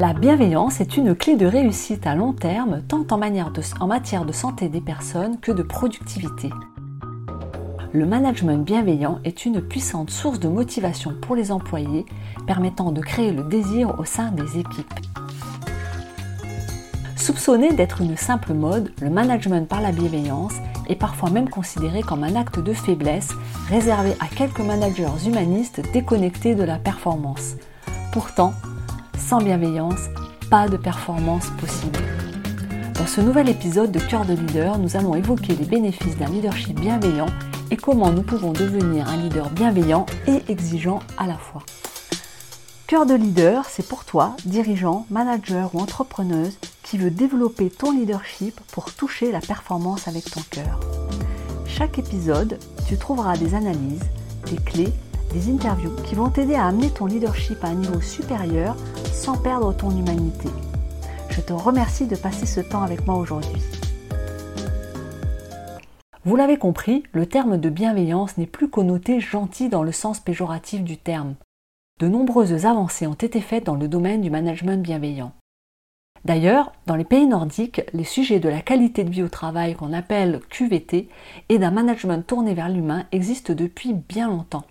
La bienveillance est une clé de réussite à long terme tant en, matière de santé des personnes que de productivité. Le management bienveillant est une puissante source de motivation pour les employés, permettant de créer le désir au sein des équipes. Soupçonné d'être une simple mode, le management par la bienveillance est parfois même considéré comme un acte de faiblesse réservé à quelques managers humanistes déconnectés de la performance. Pourtant, sans bienveillance, pas de performance possible. Dans ce nouvel épisode de Cœur de leader, nous allons évoquer les bénéfices d'un leadership bienveillant et comment nous pouvons devenir un leader bienveillant et exigeant à la fois. Cœur de leader, c'est pour toi, dirigeant, manager ou entrepreneuse, qui veut développer ton leadership pour toucher la performance avec ton cœur. Chaque épisode, tu trouveras des analyses, des clés, des interviews qui vont t'aider à amener ton leadership à un niveau supérieur sans perdre ton humanité. Je te remercie de passer ce temps avec moi aujourd'hui. Vous l'avez compris, le terme de bienveillance n'est plus connoté gentil dans le sens péjoratif du terme de nombreuses avancées ont été faites dans le domaine du management bienveillant. D'ailleurs, dans les pays nordiques, les sujets de la qualité de vie au travail qu'on appelle QVT et d'un management tourné vers l'humain existent depuis bien longtemps.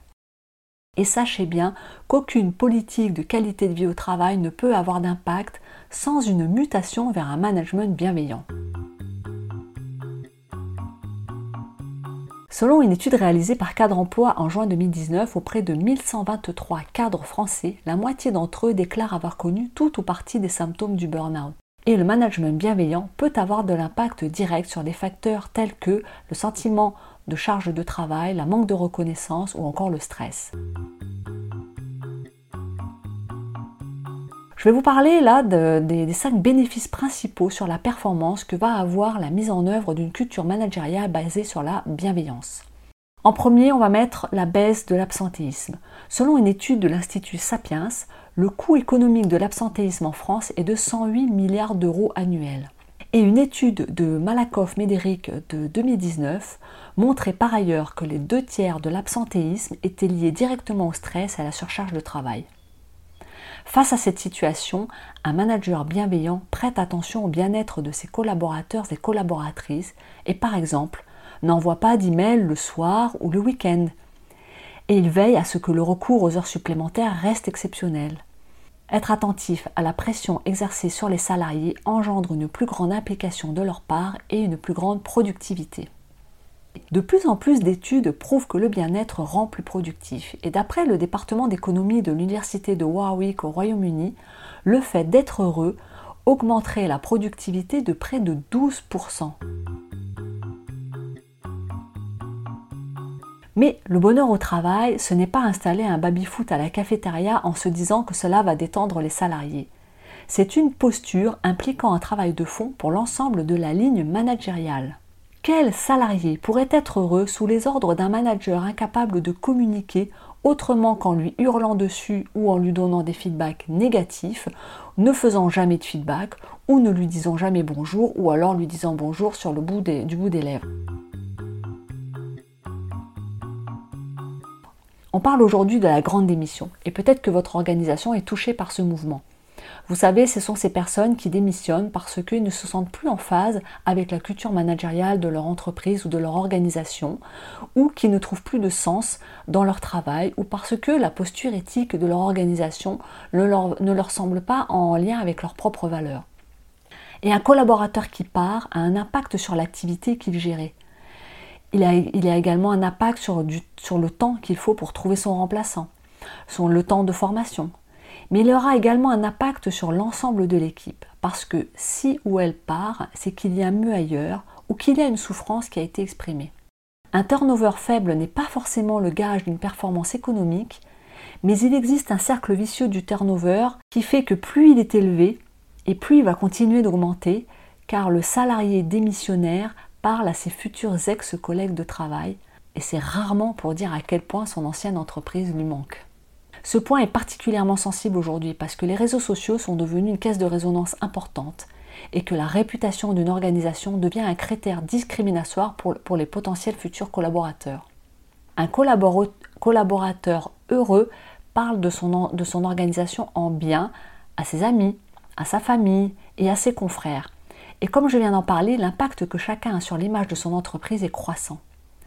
Et sachez bien qu'aucune politique de qualité de vie au travail ne peut avoir d'impact sans une mutation vers un management bienveillant. Selon une étude réalisée par Cadre Emploi en juin 2019 auprès de 1123 cadres français, la moitié d'entre eux déclarent avoir connu tout ou partie des symptômes du burn-out. Et le management bienveillant peut avoir de l'impact direct sur des facteurs tels que le sentiment de charge de travail, la manque de reconnaissance ou encore le stress. Je vais vous parler là des, cinq bénéfices principaux sur la performance que va avoir la mise en œuvre d'une culture managériale basée sur la bienveillance. En premier, on va mettre la baisse de l'absentéisme. Selon une étude de l'Institut Sapiens, le coût économique de l'absentéisme en France est de 108 milliards d'euros annuels. Et une étude de Malakoff-Médéric de 2019 montrait par ailleurs que les deux tiers de l'absentéisme étaient liés directement au stress et à la surcharge de travail. Face à cette situation, un manager bienveillant prête attention au bien-être de ses collaborateurs et collaboratrices et par exemple n'envoie pas d'email le soir ou le week-end. Et il veille à ce que le recours aux heures supplémentaires reste exceptionnel. Être attentif à la pression exercée sur les salariés engendre une plus grande implication de leur part et une plus grande productivité. De plus en plus d'études prouvent que le bien-être rend plus productif. Et d'après le département d'économie de l'Université de Warwick au Royaume-Uni, le fait d'être heureux augmenterait la productivité de près de 12%. Mais le bonheur au travail, ce n'est pas installer un baby-foot à la cafétéria en se disant que cela va détendre les salariés. C'est une posture impliquant un travail de fond pour l'ensemble de la ligne managériale. Quel salarié pourrait être heureux sous les ordres d'un manager incapable de communiquer autrement qu'en lui hurlant dessus ou en lui donnant des feedbacks négatifs, ne faisant jamais de feedback ou ne lui disant jamais bonjour ou alors lui disant bonjour sur le bout du bout des lèvres On parle aujourd'hui de la grande démission et peut-être que votre organisation est touchée par ce mouvement. Vous savez, ce sont ces personnes qui démissionnent parce qu'ils ne se sentent plus en phase avec la culture managériale de leur entreprise ou de leur organisation, ou qui ne trouvent plus de sens dans leur travail, ou parce que la posture éthique de leur organisation ne leur, semble pas en lien avec leurs propres valeurs. Et un collaborateur qui part a un impact sur l'activité qu'il gérait. Il a, également un impact sur, sur le temps qu'il faut pour trouver son remplaçant, sur le temps de formation, mais il aura également un impact sur l'ensemble de l'équipe, parce que si ou elle part, c'est qu'il y a mieux ailleurs ou qu'il y a une souffrance qui a été exprimée. Un turnover faible n'est pas forcément le gage d'une performance économique, mais il existe un cercle vicieux du turnover qui fait que plus il est élevé, et plus il va continuer d'augmenter, car le salarié démissionnaire parle à ses futurs ex-collègues de travail, et c'est rarement pour dire à quel point son ancienne entreprise lui manque. Ce point est particulièrement sensible aujourd'hui parce que les réseaux sociaux sont devenus une caisse de résonance importante et que la réputation d'une organisation devient un critère discriminatoire pour, les potentiels futurs collaborateurs. Un collaborateur heureux parle de son, de son organisation en bien à ses amis, à sa famille et à ses confrères. Et comme je viens d'en parler, l'impact que chacun a sur l'image de son entreprise est croissant.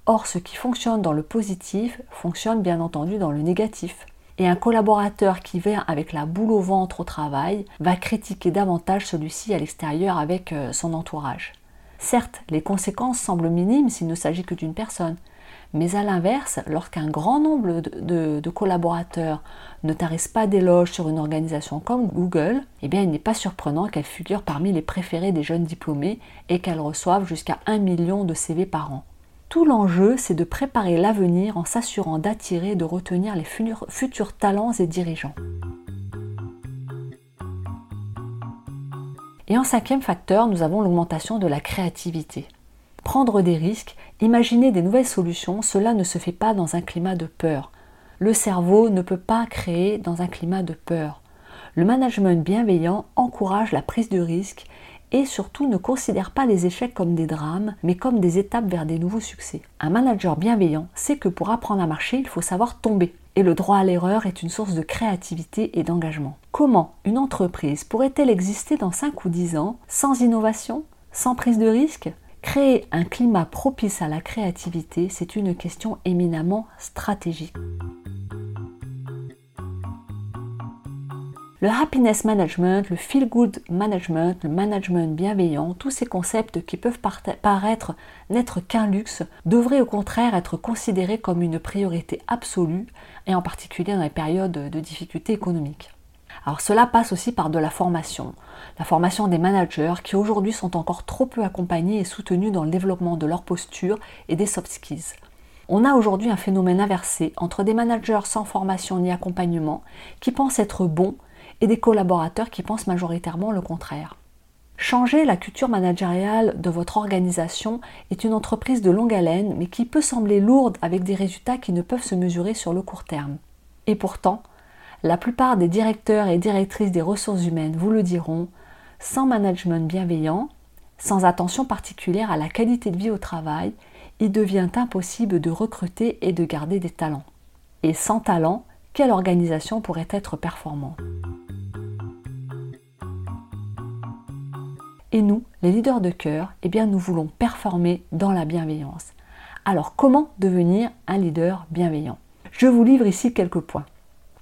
Or, ce qui fonctionne dans le positif fonctionne bien entendu dans le négatif. Et un collaborateur qui vient avec la boule au ventre au travail va critiquer davantage celui-ci à l'extérieur avec euh, son entourage. Certes, les conséquences semblent minimes s'il ne s'agit que d'une personne, mais à l'inverse, lorsqu'un grand nombre de, collaborateurs ne tarissent pas d'éloges sur une organisation comme Google, eh il n'est pas surprenant qu'elle figure parmi les préférés des jeunes diplômés et qu'elle reçoive jusqu'à 1 million de CV par an. Tout l'enjeu, c'est de préparer l'avenir en s'assurant d'attirer et de retenir les futurs talents et dirigeants. Et en cinquième facteur, nous avons l'augmentation de la créativité. Prendre des risques, imaginer des nouvelles solutions, cela ne se fait pas dans un climat de peur. Le cerveau ne peut pas créer dans un climat de peur. Le management bienveillant encourage la prise de risque et surtout ne considère pas les échecs comme des drames, mais comme des étapes vers des nouveaux succès. Un manager bienveillant sait que pour apprendre à marcher, il faut savoir tomber. Et le droit à l'erreur est une source de créativité et d'engagement. Comment une entreprise pourrait-elle exister dans 5 ou 10 ans sans innovation, sans prise de risque? Créer un climat propice à la créativité, c'est une question éminemment stratégique. Le happiness management, le feel good management, le management bienveillant, tous ces concepts qui peuvent paraître n'être qu'un luxe, devraient au contraire être considérés comme une priorité absolue, et en particulier dans les périodes de difficultés économiques. Alors cela passe aussi par de la formation. La formation des managers qui aujourd'hui sont encore trop peu accompagnés et soutenus dans le développement de leur posture et des soft skills. On a aujourd'hui un phénomène inversé entre des managers sans formation ni accompagnement qui pensent être bons et des collaborateurs qui pensent majoritairement le contraire. Changer la culture managériale de votre organisation est une entreprise de longue haleine mais qui peut sembler lourde avec des résultats qui ne peuvent se mesurer sur le court terme. Et pourtant, la plupart des directeurs et directrices des ressources humaines vous le diront, sans management bienveillant, sans attention particulière à la qualité de vie au travail, il devient impossible de recruter et de garder des talents. Et sans talent, quelle organisation pourrait être performante? Et nous, les leaders de cœur, eh bien nous voulons performer dans la bienveillance. Alors comment devenir un leader bienveillant? Je vous livre ici quelques points.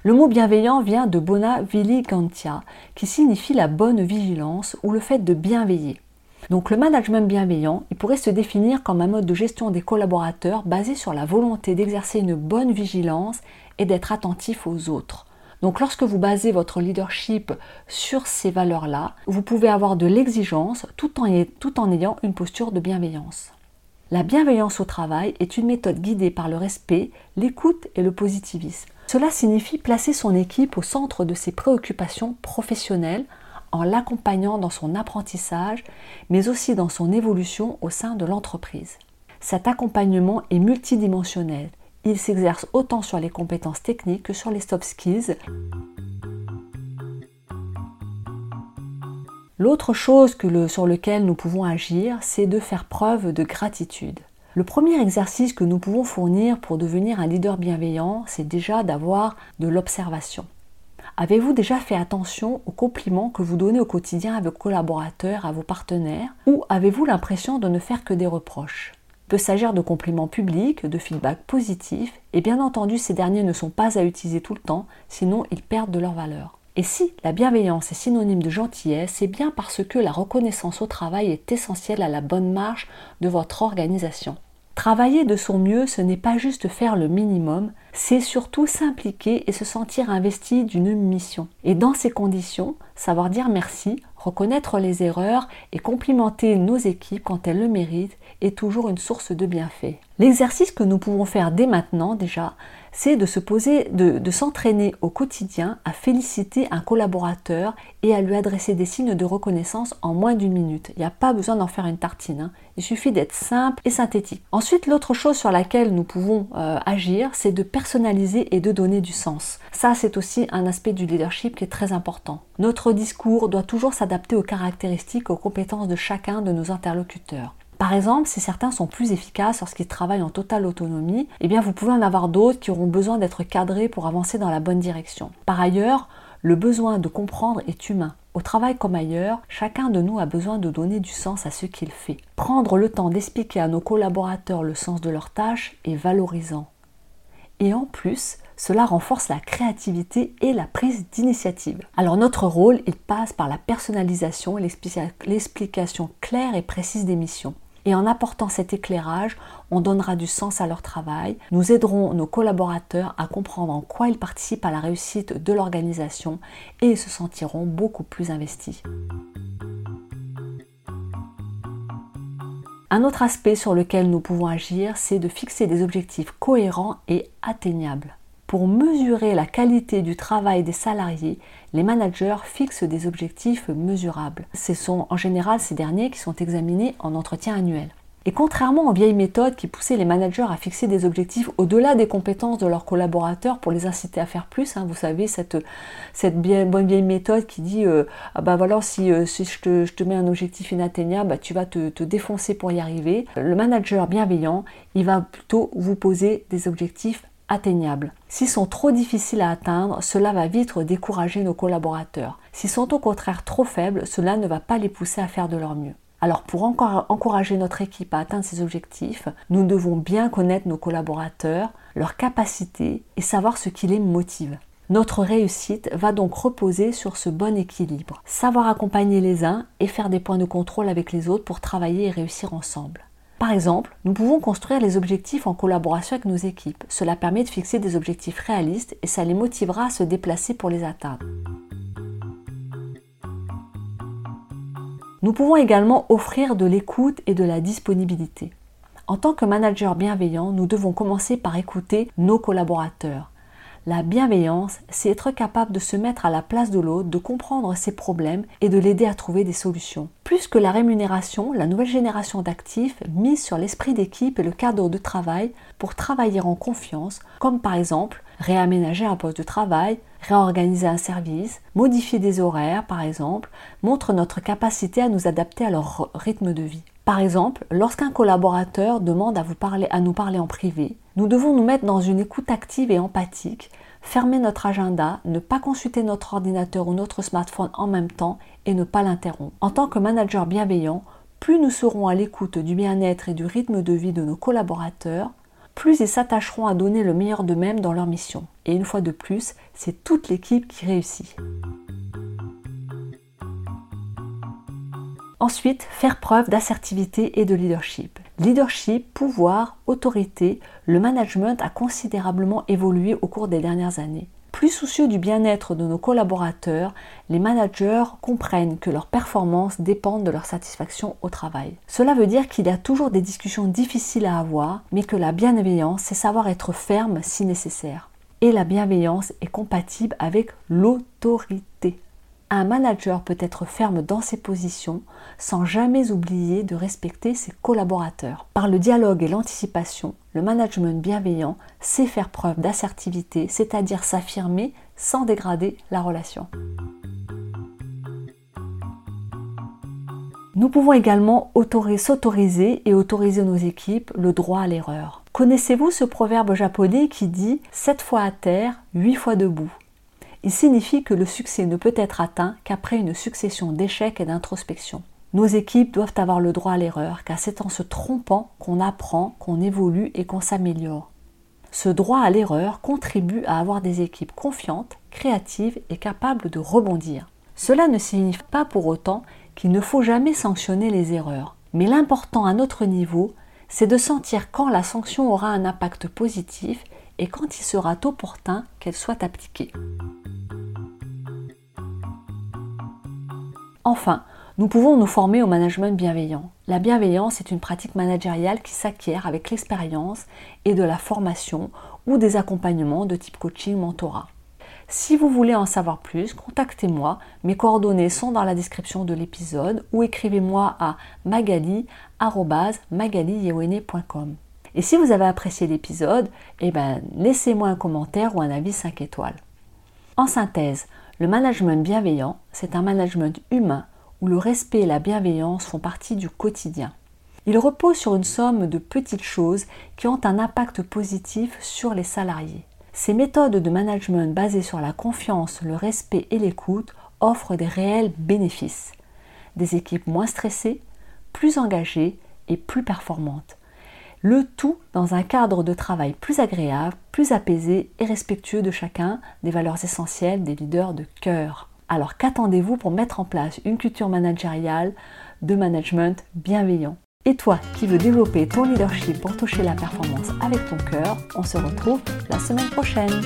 Le mot bienveillant vient de bona viligantia, qui signifie la bonne vigilance ou le fait de bien veiller. Donc le management bienveillant, il pourrait se définir comme un mode de gestion des collaborateurs basé sur la volonté d'exercer une bonne vigilance et d'être attentif aux autres. Donc lorsque vous basez votre leadership sur ces valeurs-là, vous pouvez avoir de l'exigence tout en, tout en ayant une posture de bienveillance. La bienveillance au travail est une méthode guidée par le respect, l'écoute et le positivisme. Cela signifie placer son équipe au centre de ses préoccupations professionnelles en l'accompagnant dans son apprentissage, mais aussi dans son évolution au sein de l'entreprise. Cet accompagnement est multidimensionnel. Il s'exerce autant sur les compétences techniques que sur les soft skills. L'autre chose sur laquelle nous pouvons agir, c'est de faire preuve de gratitude. Le premier exercice que nous pouvons fournir pour devenir un leader bienveillant, c'est déjà d'avoir de l'observation. Avez-vous déjà fait attention aux compliments que vous donnez au quotidien à vos collaborateurs, à vos partenaires, ou avez-vous l'impression de ne faire que des reproches? Peut s'agir de compliments publics, de feedback positifs, et bien entendu ces derniers ne sont pas à utiliser tout le temps, sinon ils perdent de leur valeur. Et si la bienveillance est synonyme de gentillesse, c'est bien parce que la reconnaissance au travail est essentielle à la bonne marche de votre organisation. Travailler de son mieux, ce n'est pas juste faire le minimum, c'est surtout s'impliquer et se sentir investi d'une mission. Et dans ces conditions, savoir dire merci, reconnaître les erreurs et complimenter nos équipes quand elles le méritent est toujours une source de bienfait. L'exercice que nous pouvons faire dès maintenant déjà, c'est de se poser, de, s'entraîner au quotidien à féliciter un collaborateur et à lui adresser des signes de reconnaissance en moins d'une minute. Il n'y a pas besoin d'en faire une tartine, hein. il suffit d'être simple et synthétique. Ensuite, l'autre chose sur laquelle nous pouvons euh, agir, c'est de personnaliser et de donner du sens. Ça, c'est aussi un aspect du leadership qui est très important. Notre discours doit toujours s'adapter aux caractéristiques, aux compétences de chacun de nos interlocuteurs. Par exemple, si certains sont plus efficaces lorsqu'ils travaillent en totale autonomie, eh bien vous pouvez en avoir d'autres qui auront besoin d'être cadrés pour avancer dans la bonne direction. Par ailleurs, Le besoin de comprendre est humain. Au travail comme ailleurs, chacun de nous a besoin de donner du sens à ce qu'il fait. Prendre le temps d'expliquer à nos collaborateurs le sens de leur tâche est valorisant. Et en plus, cela renforce la créativité et la prise d'initiative. Alors notre rôle, il passe par la personnalisation et l'explication claire et précise des missions. Et en apportant cet éclairage, on donnera du sens à leur travail, nous aiderons nos collaborateurs à comprendre en quoi ils participent à la réussite de l'organisation et ils se sentiront beaucoup plus investis. Un autre aspect sur lequel nous pouvons agir, c'est de fixer des objectifs cohérents et atteignables. Pour mesurer la qualité du travail des salariés, les managers fixent des objectifs mesurables. Ce sont en général ces derniers qui sont examinés en entretien annuel. Et contrairement aux vieilles méthodes qui poussaient les managers à fixer des objectifs au-delà des compétences de leurs collaborateurs pour les inciter à faire plus, hein, vous savez, cette, cette bonne vieille méthode qui dit euh, ah bah voilà, si, euh, si je, te, je, te, mets un objectif inatteignable, bah, tu vas te, te, défoncer pour y arriver. Le manager bienveillant, il va plutôt vous poser des objectifs atteignables. S'ils sont trop difficiles à atteindre, cela va vite décourager nos collaborateurs. S'ils sont au contraire trop faibles, cela ne va pas les pousser à faire de leur mieux. Alors pour encore encourager notre équipe à atteindre ces objectifs, nous devons bien connaître nos collaborateurs, leurs capacités et savoir ce qui les motive. Notre réussite va donc reposer sur ce bon équilibre. Savoir accompagner les uns et faire des points de contrôle avec les autres pour travailler et réussir ensemble. Par exemple, nous pouvons construire les objectifs en collaboration avec nos équipes. Cela permet de fixer des objectifs réalistes et ça les motivera à se déplacer pour les atteindre. Nous pouvons également offrir de l'écoute et de la disponibilité. En tant que manager bienveillant, nous devons commencer par écouter nos collaborateurs. La bienveillance, c'est être capable de se mettre à la place de l'autre, de comprendre ses problèmes et de l'aider à trouver des solutions. Plus que la rémunération, la nouvelle génération d'actifs mise sur l'esprit d'équipe et le cadre de travail pour travailler en confiance, comme par exemple réaménager un poste de travail, réorganiser un service, modifier des horaires par exemple, montre notre capacité à nous adapter à leur rythme de vie. Par exemple, lorsqu'un collaborateur demande à, nous parler en privé, nous devons nous mettre dans une écoute active et empathique, fermer notre agenda, ne pas consulter notre ordinateur ou notre smartphone en même temps et ne pas l'interrompre. En tant que manager bienveillant, plus nous serons à l'écoute du bien-être et du rythme de vie de nos collaborateurs, plus ils s'attacheront à donner le meilleur d'eux-mêmes dans leur mission. Et une fois de plus, c'est toute l'équipe qui réussit. Ensuite, faire preuve d'assertivité et de leadership. Leadership, pouvoir, autorité, le management a considérablement évolué au cours des dernières années. Plus soucieux du bien-être de nos collaborateurs, les managers comprennent que leurs performances dépendent de leur satisfaction au travail. Cela veut dire qu'il y a toujours des discussions difficiles à avoir, mais que la bienveillance, c'est savoir être ferme si nécessaire. Et la bienveillance est compatible avec l'autorité. Un manager peut être ferme dans ses positions sans jamais oublier de respecter ses collaborateurs. Par le dialogue et l'anticipation, le management bienveillant sait faire preuve d'assertivité, c'est-à-dire s'affirmer sans dégrader la relation. Nous pouvons également s'autoriser et autoriser nos équipes le droit à l'erreur. Connaissez-vous ce proverbe japonais qui dit 7 fois à terre, 8 fois debout il signifie que le succès ne peut être atteint qu'après une succession d'échecs et d'introspection. Nos équipes doivent avoir le droit à l'erreur, car c'est en se trompant qu'on apprend, qu'on évolue et qu'on s'améliore. Ce droit à l'erreur contribue à avoir des équipes confiantes, créatives et capables de rebondir. Cela ne signifie pas pour autant qu'il ne faut jamais sanctionner les erreurs. Mais l'important à notre niveau, c'est de sentir quand la sanction aura un impact positif et quand il sera opportun qu'elle soit appliquée. Enfin, nous pouvons nous former au management bienveillant. La bienveillance est une pratique managériale qui s'acquiert avec l'expérience et de la formation ou des accompagnements de type coaching mentorat. Si vous voulez en savoir plus, contactez-moi. Mes coordonnées sont dans la description de l'épisode ou écrivez-moi à magali.magaliyewene.com. Et si vous avez apprécié l'épisode, eh ben, laissez-moi un commentaire ou un avis 5 étoiles. En synthèse, le management bienveillant, c'est un management humain où le respect et la bienveillance font partie du quotidien. Il repose sur une somme de petites choses qui ont un impact positif sur les salariés. Ces méthodes de management basées sur la confiance, le respect et l'écoute offrent des réels bénéfices. Des équipes moins stressées, plus engagées et plus performantes. Le tout dans un cadre de travail plus agréable, plus apaisé et respectueux de chacun des valeurs essentielles des leaders de cœur. Alors qu'attendez-vous pour mettre en place une culture managériale de management bienveillant? Et toi qui veux développer ton leadership pour toucher la performance avec ton cœur, on se retrouve la semaine prochaine.